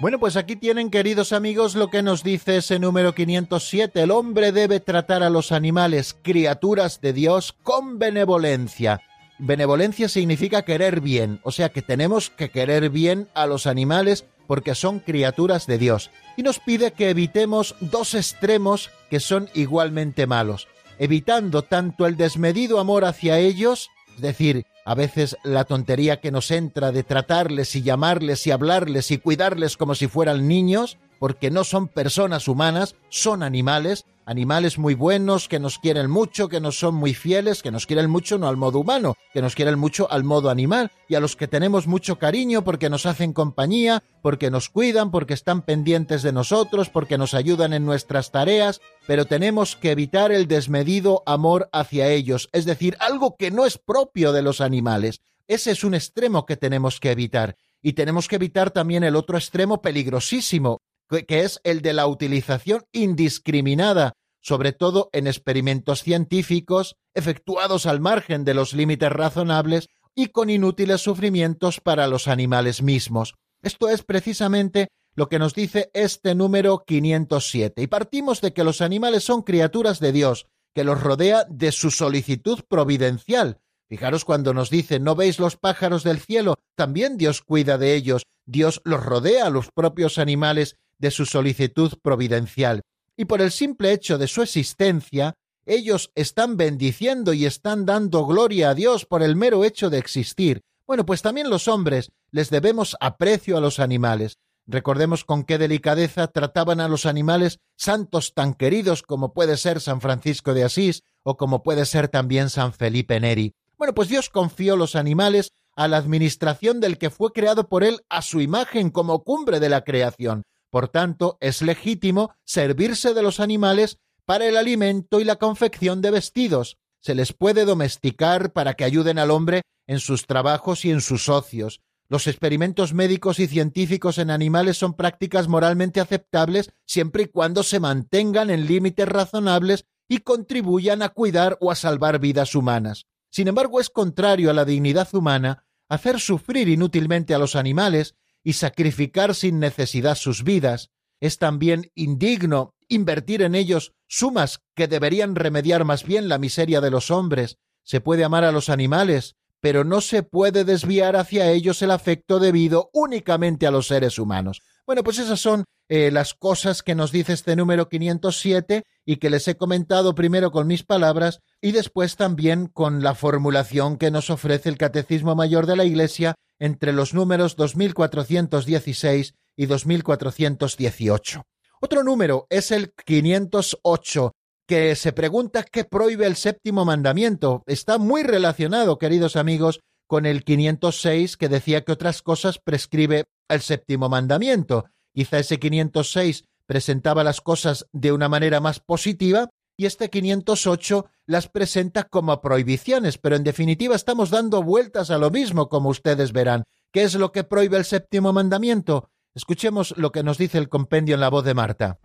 Bueno, pues aquí tienen, queridos amigos, lo que nos dice ese número 507. El hombre debe tratar a los animales, criaturas de Dios, con benevolencia. Benevolencia significa querer bien, o sea que tenemos que querer bien a los animales porque son criaturas de Dios. Y nos pide que evitemos dos extremos que son igualmente malos, evitando tanto el desmedido amor hacia ellos, es decir, a veces la tontería que nos entra de tratarles y llamarles y hablarles y cuidarles como si fueran niños, porque no son personas humanas, son animales, animales muy buenos, que nos quieren mucho, que nos son muy fieles, que nos quieren mucho no al modo humano, que nos quieren mucho al modo animal, y a los que tenemos mucho cariño porque nos hacen compañía, porque nos cuidan, porque están pendientes de nosotros, porque nos ayudan en nuestras tareas, pero tenemos que evitar el desmedido amor hacia ellos, es decir, algo que no es propio de los animales. Ese es un extremo que tenemos que evitar. Y tenemos que evitar también el otro extremo peligrosísimo, que es el de la utilización indiscriminada, sobre todo en experimentos científicos efectuados al margen de los límites razonables y con inútiles sufrimientos para los animales mismos. Esto es precisamente lo que nos dice este número 507. Y partimos de que los animales son criaturas de Dios, que los rodea de su solicitud providencial. Fijaros cuando nos dice, ¿no veis los pájaros del cielo? También Dios cuida de ellos. Dios los rodea a los propios animales de su solicitud providencial, y por el simple hecho de su existencia, ellos están bendiciendo y están dando gloria a Dios por el mero hecho de existir. Bueno, pues también los hombres les debemos aprecio a los animales. Recordemos con qué delicadeza trataban a los animales santos tan queridos como puede ser San Francisco de Asís o como puede ser también San Felipe Neri. Bueno, pues Dios confió los animales a la administración del que fue creado por él a su imagen como cumbre de la creación. Por tanto, es legítimo servirse de los animales para el alimento y la confección de vestidos. Se les puede domesticar para que ayuden al hombre en sus trabajos y en sus ocios. Los experimentos médicos y científicos en animales son prácticas moralmente aceptables siempre y cuando se mantengan en límites razonables y contribuyan a cuidar o a salvar vidas humanas. Sin embargo, es contrario a la dignidad humana hacer sufrir inútilmente a los animales y sacrificar sin necesidad sus vidas, es también indigno invertir en ellos sumas que deberían remediar más bien la miseria de los hombres. Se puede amar a los animales, pero no se puede desviar hacia ellos el afecto debido únicamente a los seres humanos. Bueno, pues esas son eh, las cosas que nos dice este número 507 y que les he comentado primero con mis palabras y después también con la formulación que nos ofrece el Catecismo Mayor de la Iglesia entre los números 2416 y 2418. Otro número es el 508, que se pregunta qué prohíbe el séptimo mandamiento. Está muy relacionado, queridos amigos, con el 506, que decía que otras cosas prescribe el séptimo mandamiento. Quizá ese 506 presentaba las cosas de una manera más positiva y este 508 las presenta como prohibiciones, pero en definitiva estamos dando vueltas a lo mismo, como ustedes verán. ¿Qué es lo que prohíbe el séptimo mandamiento? Escuchemos lo que nos dice el compendio en la voz de Marta.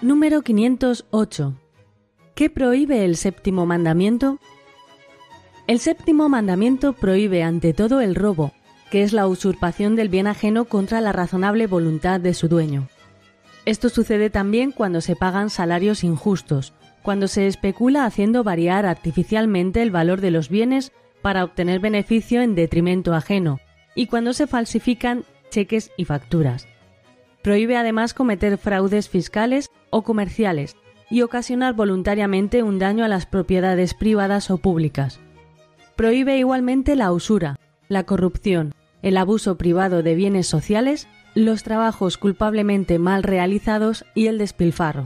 Número 508. ¿Qué prohíbe el séptimo mandamiento? El séptimo mandamiento prohíbe ante todo el robo, que es la usurpación del bien ajeno contra la razonable voluntad de su dueño. Esto sucede también cuando se pagan salarios injustos, cuando se especula haciendo variar artificialmente el valor de los bienes para obtener beneficio en detrimento ajeno, y cuando se falsifican cheques y facturas. Prohíbe además cometer fraudes fiscales o comerciales y ocasionar voluntariamente un daño a las propiedades privadas o públicas. Prohíbe igualmente la usura, la corrupción, el abuso privado de bienes sociales, los trabajos culpablemente mal realizados y el despilfarro.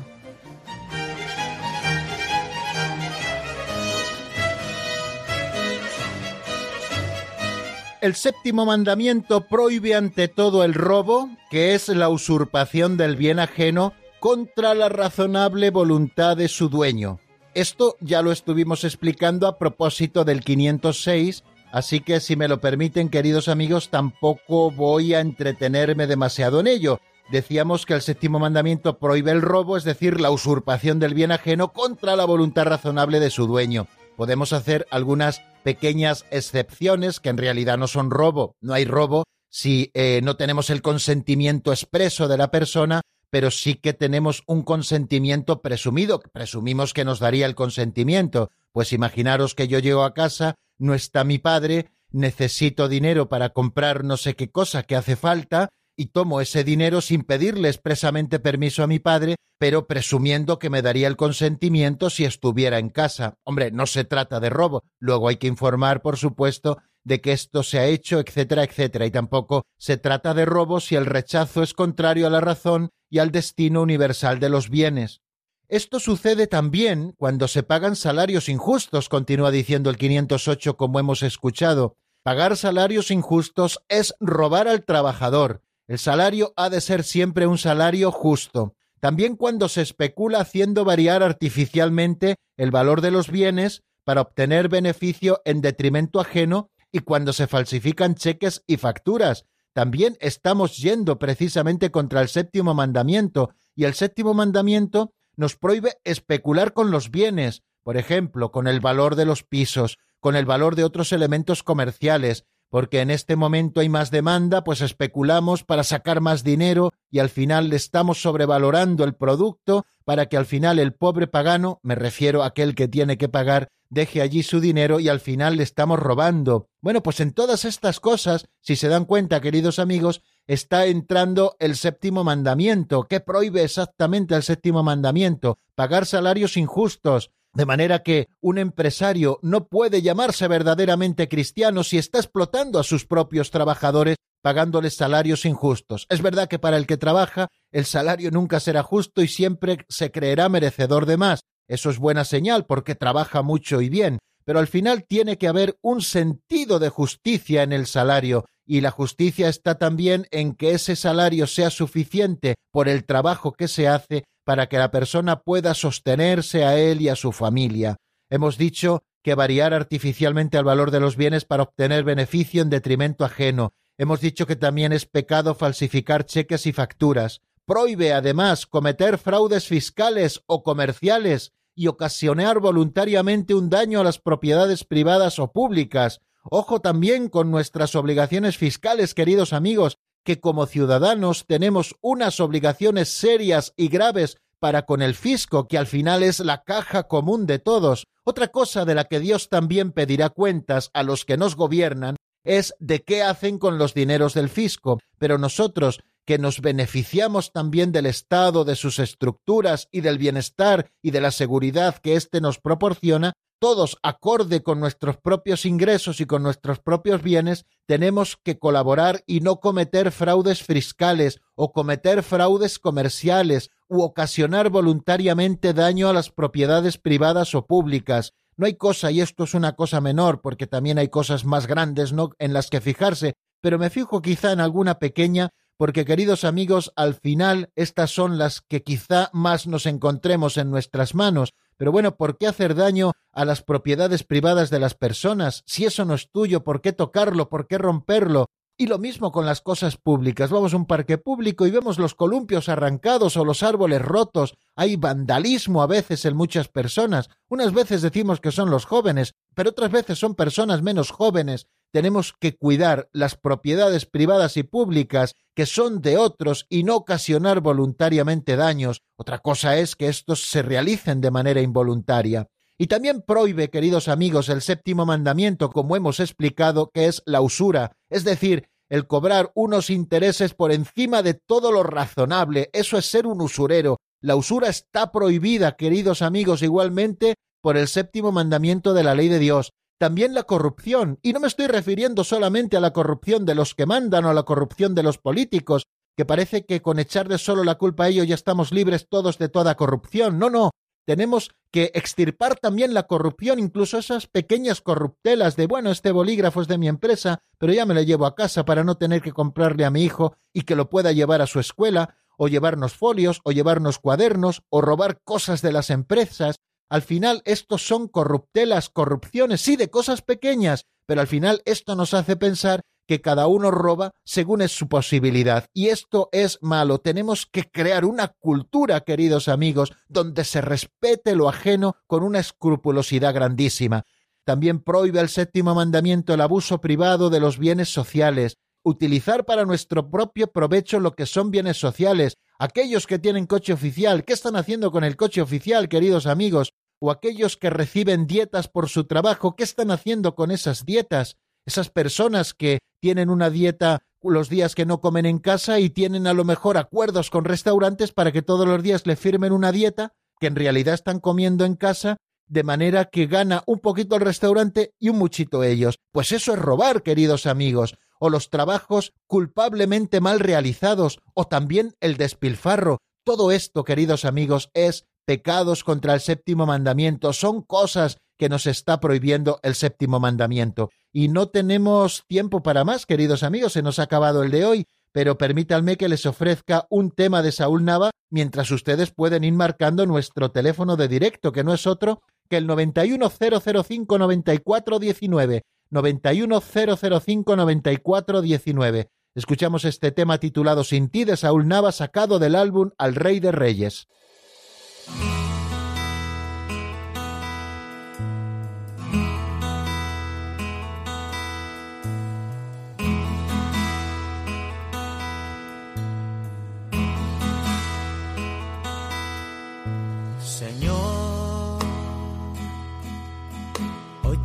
El séptimo mandamiento prohíbe ante todo el robo, que es la usurpación del bien ajeno contra la razonable voluntad de su dueño. Esto ya lo estuvimos explicando a propósito del 506, así que si me lo permiten, queridos amigos, tampoco voy a entretenerme demasiado en ello. Decíamos que el séptimo mandamiento prohíbe el robo, es decir, la usurpación del bien ajeno contra la voluntad razonable de su dueño. Podemos hacer algunas pequeñas excepciones que en realidad no son robo. No hay robo si eh, no tenemos el consentimiento expreso de la persona pero sí que tenemos un consentimiento presumido, presumimos que nos daría el consentimiento. Pues imaginaros que yo llego a casa, no está mi padre, necesito dinero para comprar no sé qué cosa que hace falta, y tomo ese dinero sin pedirle expresamente permiso a mi padre, pero presumiendo que me daría el consentimiento si estuviera en casa. Hombre, no se trata de robo. Luego hay que informar, por supuesto, de que esto se ha hecho, etcétera, etcétera. Y tampoco se trata de robo si el rechazo es contrario a la razón y al destino universal de los bienes. Esto sucede también cuando se pagan salarios injustos, continúa diciendo el 508 como hemos escuchado. Pagar salarios injustos es robar al trabajador. El salario ha de ser siempre un salario justo. También cuando se especula haciendo variar artificialmente el valor de los bienes para obtener beneficio en detrimento ajeno y cuando se falsifican cheques y facturas. También estamos yendo precisamente contra el séptimo mandamiento, y el séptimo mandamiento nos prohíbe especular con los bienes, por ejemplo, con el valor de los pisos, con el valor de otros elementos comerciales, porque en este momento hay más demanda, pues especulamos para sacar más dinero y al final le estamos sobrevalorando el producto para que al final el pobre pagano, me refiero a aquel que tiene que pagar, deje allí su dinero y al final le estamos robando. Bueno, pues en todas estas cosas, si se dan cuenta, queridos amigos, está entrando el séptimo mandamiento. ¿Qué prohíbe exactamente el séptimo mandamiento? Pagar salarios injustos, de manera que un empresario no puede llamarse verdaderamente cristiano si está explotando a sus propios trabajadores pagándoles salarios injustos. Es verdad que para el que trabaja el salario nunca será justo y siempre se creerá merecedor de más. Eso es buena señal porque trabaja mucho y bien, pero al final tiene que haber un sentido de justicia en el salario y la justicia está también en que ese salario sea suficiente por el trabajo que se hace para que la persona pueda sostenerse a él y a su familia. Hemos dicho que variar artificialmente el valor de los bienes para obtener beneficio en detrimento ajeno. Hemos dicho que también es pecado falsificar cheques y facturas. Prohíbe además cometer fraudes fiscales o comerciales y ocasionar voluntariamente un daño a las propiedades privadas o públicas. Ojo también con nuestras obligaciones fiscales, queridos amigos, que como ciudadanos tenemos unas obligaciones serias y graves para con el fisco, que al final es la caja común de todos. Otra cosa de la que Dios también pedirá cuentas a los que nos gobiernan es de qué hacen con los dineros del fisco. Pero nosotros, que nos beneficiamos también del Estado, de sus estructuras y del bienestar y de la seguridad que éste nos proporciona, todos, acorde con nuestros propios ingresos y con nuestros propios bienes, tenemos que colaborar y no cometer fraudes fiscales o cometer fraudes comerciales u ocasionar voluntariamente daño a las propiedades privadas o públicas. No hay cosa, y esto es una cosa menor, porque también hay cosas más grandes ¿no? en las que fijarse, pero me fijo quizá en alguna pequeña, porque queridos amigos, al final estas son las que quizá más nos encontremos en nuestras manos. Pero bueno, ¿por qué hacer daño a las propiedades privadas de las personas? Si eso no es tuyo, ¿por qué tocarlo? ¿Por qué romperlo? Y lo mismo con las cosas públicas. Vamos a un parque público y vemos los columpios arrancados o los árboles rotos. Hay vandalismo a veces en muchas personas. Unas veces decimos que son los jóvenes, pero otras veces son personas menos jóvenes. Tenemos que cuidar las propiedades privadas y públicas que son de otros y no ocasionar voluntariamente daños. Otra cosa es que estos se realicen de manera involuntaria. Y también prohíbe, queridos amigos, el séptimo mandamiento, como hemos explicado, que es la usura, es decir, el cobrar unos intereses por encima de todo lo razonable. Eso es ser un usurero. La usura está prohibida, queridos amigos, igualmente por el séptimo mandamiento de la ley de Dios. También la corrupción, y no me estoy refiriendo solamente a la corrupción de los que mandan o a la corrupción de los políticos, que parece que con echarle solo la culpa a ellos ya estamos libres todos de toda corrupción. No, no, tenemos que extirpar también la corrupción, incluso esas pequeñas corruptelas de, bueno, este bolígrafo es de mi empresa, pero ya me lo llevo a casa para no tener que comprarle a mi hijo y que lo pueda llevar a su escuela, o llevarnos folios, o llevarnos cuadernos, o robar cosas de las empresas. Al final, estos son corruptelas, corrupciones, sí, de cosas pequeñas, pero al final esto nos hace pensar que cada uno roba según es su posibilidad. Y esto es malo. Tenemos que crear una cultura, queridos amigos, donde se respete lo ajeno con una escrupulosidad grandísima. También prohíbe el séptimo mandamiento el abuso privado de los bienes sociales, utilizar para nuestro propio provecho lo que son bienes sociales. Aquellos que tienen coche oficial, ¿qué están haciendo con el coche oficial, queridos amigos? O aquellos que reciben dietas por su trabajo, ¿qué están haciendo con esas dietas? esas personas que tienen una dieta los días que no comen en casa y tienen a lo mejor acuerdos con restaurantes para que todos los días le firmen una dieta que en realidad están comiendo en casa de manera que gana un poquito el restaurante y un muchito ellos. Pues eso es robar, queridos amigos, o los trabajos culpablemente mal realizados, o también el despilfarro. Todo esto, queridos amigos, es pecados contra el séptimo mandamiento, son cosas que nos está prohibiendo el séptimo mandamiento. Y no tenemos tiempo para más, queridos amigos, se nos ha acabado el de hoy, pero permítanme que les ofrezca un tema de Saúl Nava mientras ustedes pueden ir marcando nuestro teléfono de directo, que no es otro que el 910059419. 910059419. Escuchamos este tema titulado Sin ti de Saúl Nava sacado del álbum Al Rey de Reyes.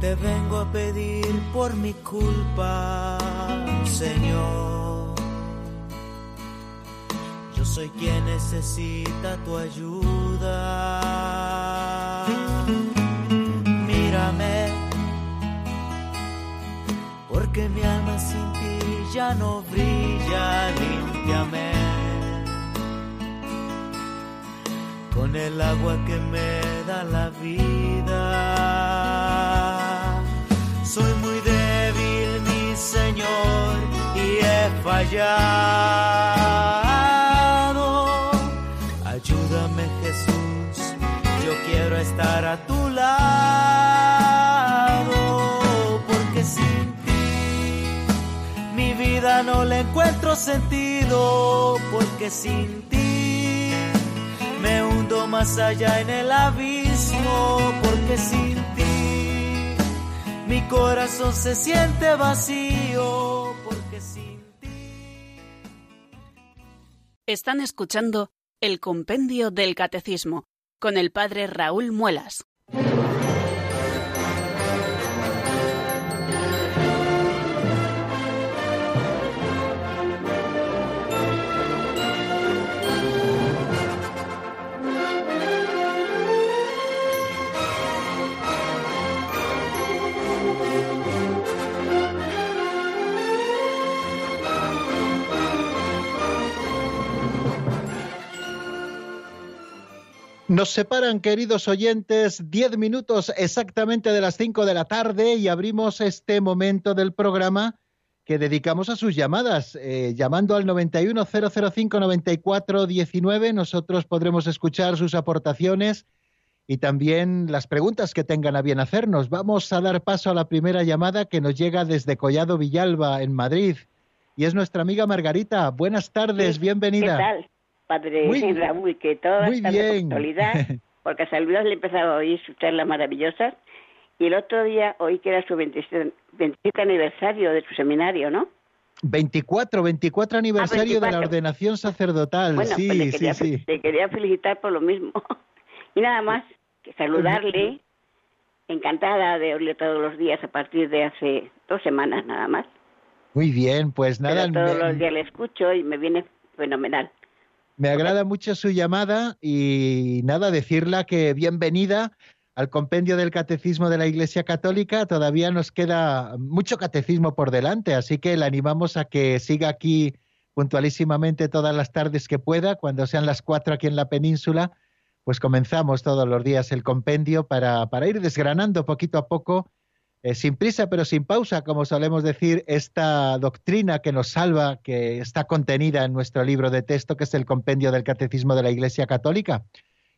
Te vengo a pedir por mi culpa, Señor soy quien necesita tu ayuda. Mírame, porque mi alma sin ti ya no brilla, limpiame. Con el agua que me da la vida. Soy muy débil, mi Señor, y he fallado. estar a tu lado, porque sin ti mi vida no le encuentro sentido, porque sin ti me hundo más allá en el abismo, porque sin ti mi corazón se siente vacío, porque sin ti. Están escuchando el compendio del catecismo con el padre Raúl Muelas. Nos separan, queridos oyentes, diez minutos exactamente de las cinco de la tarde y abrimos este momento del programa que dedicamos a sus llamadas. Eh, llamando al 910059419, nosotros podremos escuchar sus aportaciones y también las preguntas que tengan a bien hacernos. Vamos a dar paso a la primera llamada que nos llega desde Collado Villalba, en Madrid. Y es nuestra amiga Margarita. Buenas tardes, bienvenida. ¿Qué tal, padre muy, Raúl? Que todo está bien. porque a saludos le he empezado a oír sus charlas maravillosas. Y el otro día oí que era su 27, aniversario de su seminario, ¿no? 24, 24 aniversario de la ordenación sacerdotal. Bueno, sí, pues le quería, sí, sí. Te quería felicitar por lo mismo. y nada más que saludarle. Encantada de oírle todos los días a partir de hace dos semanas nada más. Muy bien, pues nada. Pero todos los días le escucho y me viene fenomenal. Me agrada mucho su llamada y nada, decirla que bienvenida al compendio del Catecismo de la Iglesia Católica. Todavía nos queda mucho catecismo por delante, así que le animamos a que siga aquí puntualísimamente todas las tardes que pueda, cuando sean las cuatro aquí en la península, pues comenzamos todos los días el compendio para, para ir desgranando poquito a poco, eh, sin prisa pero sin pausa, como solemos decir, esta doctrina que nos salva, que está contenida en nuestro libro de texto, que es el compendio del Catecismo de la Iglesia Católica.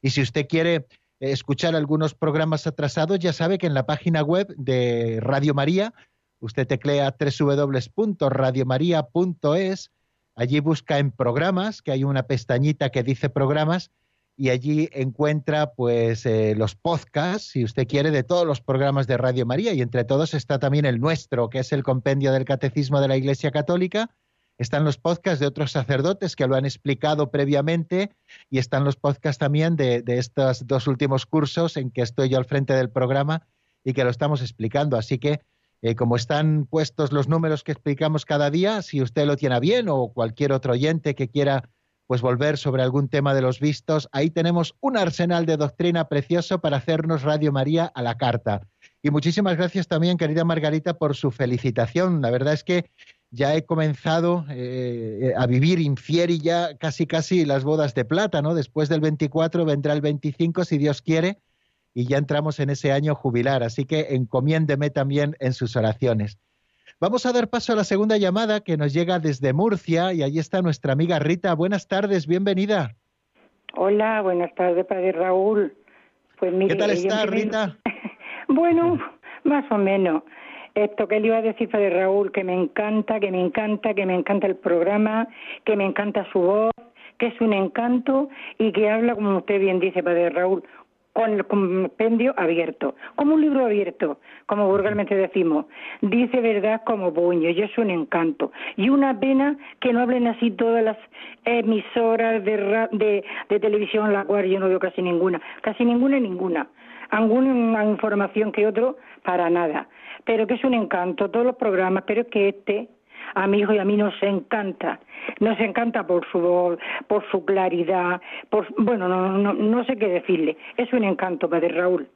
Y si usted quiere escuchar algunos programas atrasados, ya sabe que en la página web de Radio María, usted teclea www.radiomaria.es, allí busca en programas, que hay una pestañita que dice programas, y allí encuentra pues eh, los podcasts, si usted quiere, de todos los programas de Radio María, y entre todos está también el nuestro, que es el Compendio del Catecismo de la Iglesia Católica, están los podcasts de otros sacerdotes que lo han explicado previamente. Y están los podcasts también de, estos dos últimos cursos en que estoy yo al frente del programa y que lo estamos explicando. Así que, eh, como están puestos los números que explicamos cada día, si usted lo tiene bien o cualquier otro oyente que quiera pues volver sobre algún tema de los vistos, ahí tenemos un arsenal de doctrina precioso para hacernos Radio María a la carta. Y muchísimas gracias también, querida Margarita, por su felicitación. La verdad es que ya he comenzado eh, a vivir infieri ya casi casi las bodas de plata, ¿no? Después del 24 vendrá el 25 si Dios quiere y ya entramos en ese año jubilar, así que encomiéndeme también en sus oraciones. Vamos a dar paso a la segunda llamada que nos llega desde Murcia y allí está nuestra amiga Rita. Buenas tardes, bienvenida. Hola, buenas tardes, padre Raúl. Pues ¿Qué tal está, Rita? bueno, más o menos. Esto que le iba a decir, Padre Raúl, que me encanta, que me encanta, que me encanta el programa, que me encanta su voz, que es un encanto y que habla, como usted bien dice, Padre Raúl, con el compendio abierto, como un libro abierto, como vulgarmente decimos. Dice verdad como puño, y es un encanto. Y una pena que no hablen así todas las emisoras de, de, de televisión, la cual yo no veo casi ninguna, casi ninguna, ninguna. Alguna información que otro, para nada pero que es un encanto, todos los programas, pero es que este a mi hijo y a mí nos encanta, nos encanta por su voz, por su claridad, por bueno, no, no, no sé qué decirle, es un encanto, Padre Raúl.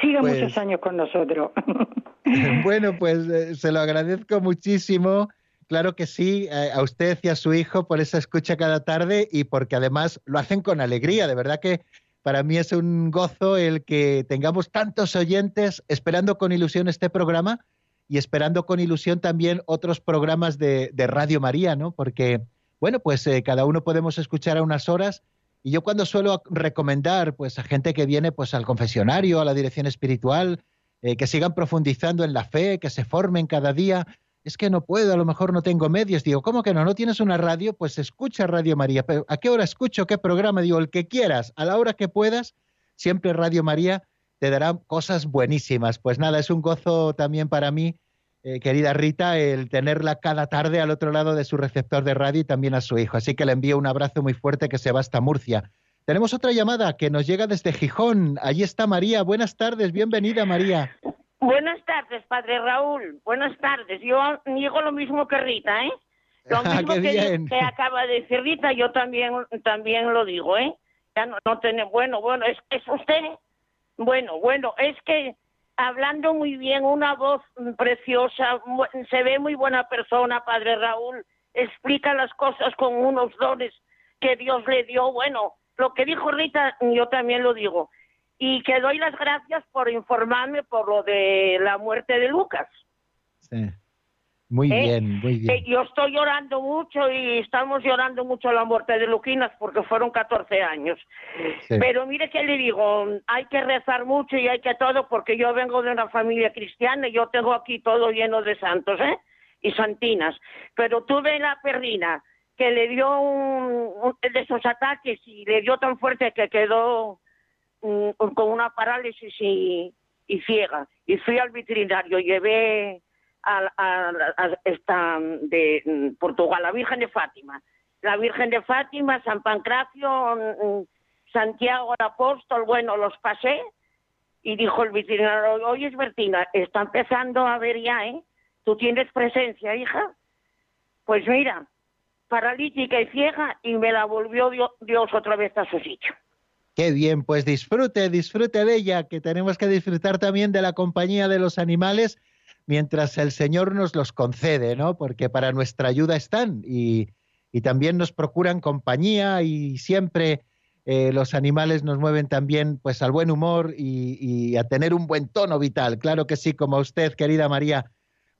Siga pues muchos años con nosotros. bueno, pues eh, se lo agradezco muchísimo. Claro que sí, eh, a usted y a su hijo por esa escucha cada tarde y porque además lo hacen con alegría. De verdad que para mí es un gozo el que tengamos tantos oyentes esperando con ilusión este programa y esperando con ilusión también otros programas de, Radio María, ¿no? Porque, bueno, pues eh, cada uno podemos escuchar a unas horas y yo cuando suelo recomendar pues a gente que viene pues al confesionario, a la dirección espiritual, eh, que sigan profundizando en la fe, que se formen cada día, es que no puedo, a lo mejor no tengo medios. Digo, ¿cómo que no? ¿No tienes una radio? Pues escucha Radio María. Pero ¿a qué hora escucho? ¿Qué programa? Digo, el que quieras, a la hora que puedas, siempre Radio María te dará cosas buenísimas. Pues nada, es un gozo también para mí, eh, querida Rita, el tenerla cada tarde al otro lado de su receptor de radio y también a su hijo. Así que le envío un abrazo muy fuerte que se va hasta Murcia. Tenemos otra llamada que nos llega desde Gijón. Allí está María. Buenas tardes, bienvenida María. Buenas tardes, padre Raúl. Buenas tardes. Yo digo lo mismo que Rita, ¿eh? Lo ah, mismo que, acaba de decir Rita, yo también también lo digo, ¿eh? Ya no, no bueno, bueno, es es usted, bueno, bueno, es que hablando muy bien, una voz preciosa, se ve muy buena persona, padre Raúl, explica las cosas con unos dones que Dios le dio, bueno, lo que dijo Rita, yo también lo digo. Y que doy las gracias por informarme por lo de la muerte de Lucas. Sí. Muy ¿Eh? bien, muy bien. Eh, yo estoy llorando mucho y estamos llorando mucho la muerte de Luquinas porque fueron 14 años. Sí. Pero mire que le digo, hay que rezar mucho y hay que todo porque yo vengo de una familia cristiana y yo tengo aquí todo lleno de santos, ¿eh? Y santinas. Pero tuve la perrina que le dio un, un de esos ataques y le dio tan fuerte que quedó mm, con una parálisis y, y ciega. Y fui al veterinario, llevé a, esta de mm, Portugal, la Virgen de Fátima. La Virgen de Fátima, San Pancracio, mm, Santiago el Apóstol, bueno, los pasé y dijo el veterinario, oye, Bertina, está empezando a ver ya, ¿eh? ¿Tú tienes presencia, hija? Pues mira, paralítica y ciega y me la volvió Dio- Dios otra vez a su sitio. Qué bien, pues disfrute, disfrute de ella, que tenemos que disfrutar también de la compañía de los animales mientras el Señor nos los concede, ¿no? Porque para nuestra ayuda están y, y también nos procuran compañía y siempre eh, los animales nos mueven también pues al buen humor y, a tener un buen tono vital. Claro que sí, como usted, querida María.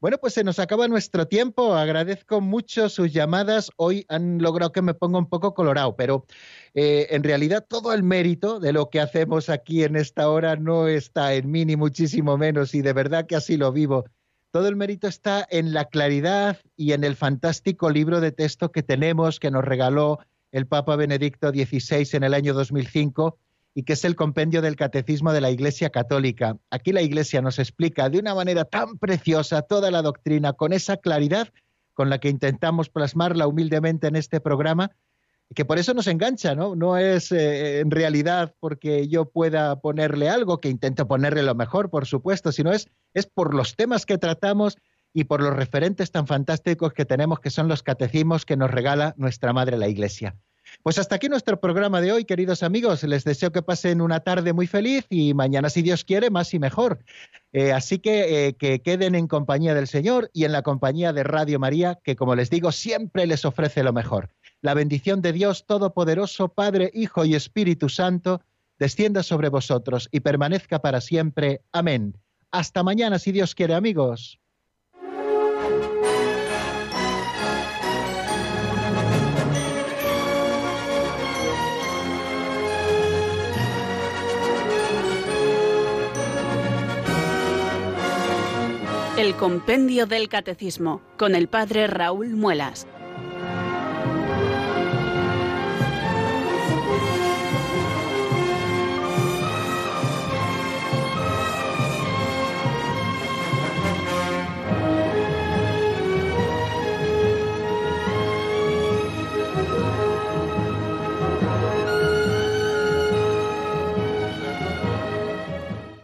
Bueno, pues se nos acaba nuestro tiempo. Agradezco mucho sus llamadas. Hoy han logrado que me ponga un poco colorado, pero eh, en realidad todo el mérito de lo que hacemos aquí en esta hora no está en mí ni muchísimo menos y de verdad que así lo vivo. Todo el mérito está en la claridad y en el fantástico libro de texto que tenemos que nos regaló el Papa Benedicto XVI en el año 2005 y que es el compendio del Catecismo de la Iglesia Católica. Aquí la Iglesia nos explica de una manera tan preciosa toda la doctrina con esa claridad con la que intentamos plasmarla humildemente en este programa que por eso nos engancha, ¿no? No es eh, en realidad porque yo pueda ponerle algo, que intento ponerle lo mejor, por supuesto, sino es, es por los temas que tratamos y por los referentes tan fantásticos que tenemos, que son los catecismos que nos regala nuestra Madre la Iglesia. Pues hasta aquí nuestro programa de hoy, queridos amigos. Les deseo que pasen una tarde muy feliz y mañana, si Dios quiere, más y mejor. Eh, así que eh, que queden en compañía del Señor y en la compañía de Radio María, que como les digo, siempre les ofrece lo mejor. La bendición de Dios Todopoderoso, Padre, Hijo y Espíritu Santo, descienda sobre vosotros y permanezca para siempre. Amén. Hasta mañana, si Dios quiere, amigos. El Compendio del Catecismo con el Padre Raúl Muelas.